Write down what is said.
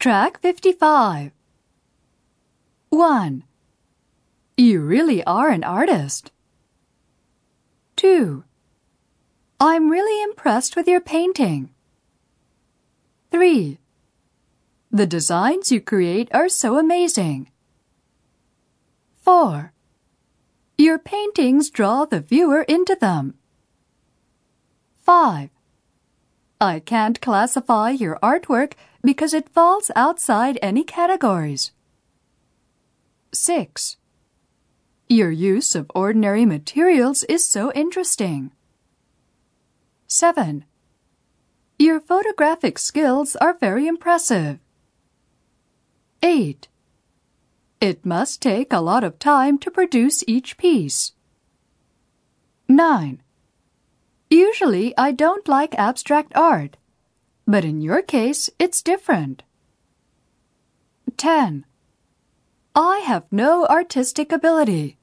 Track 55. 1. You really are an artist. 2. I'm really impressed with your painting. 3. The designs you create are so amazing. 4. Your paintings draw the viewer into them. 5. I can't classify your artwork because it falls outside any categories. 6. Your use of ordinary materials is so interesting. 7. Your photographic skills are very impressive. 8. It must take a lot of time to produce each piece. 9. Usually I don't like abstract art, but in your case it's different. 10. I have no artistic ability.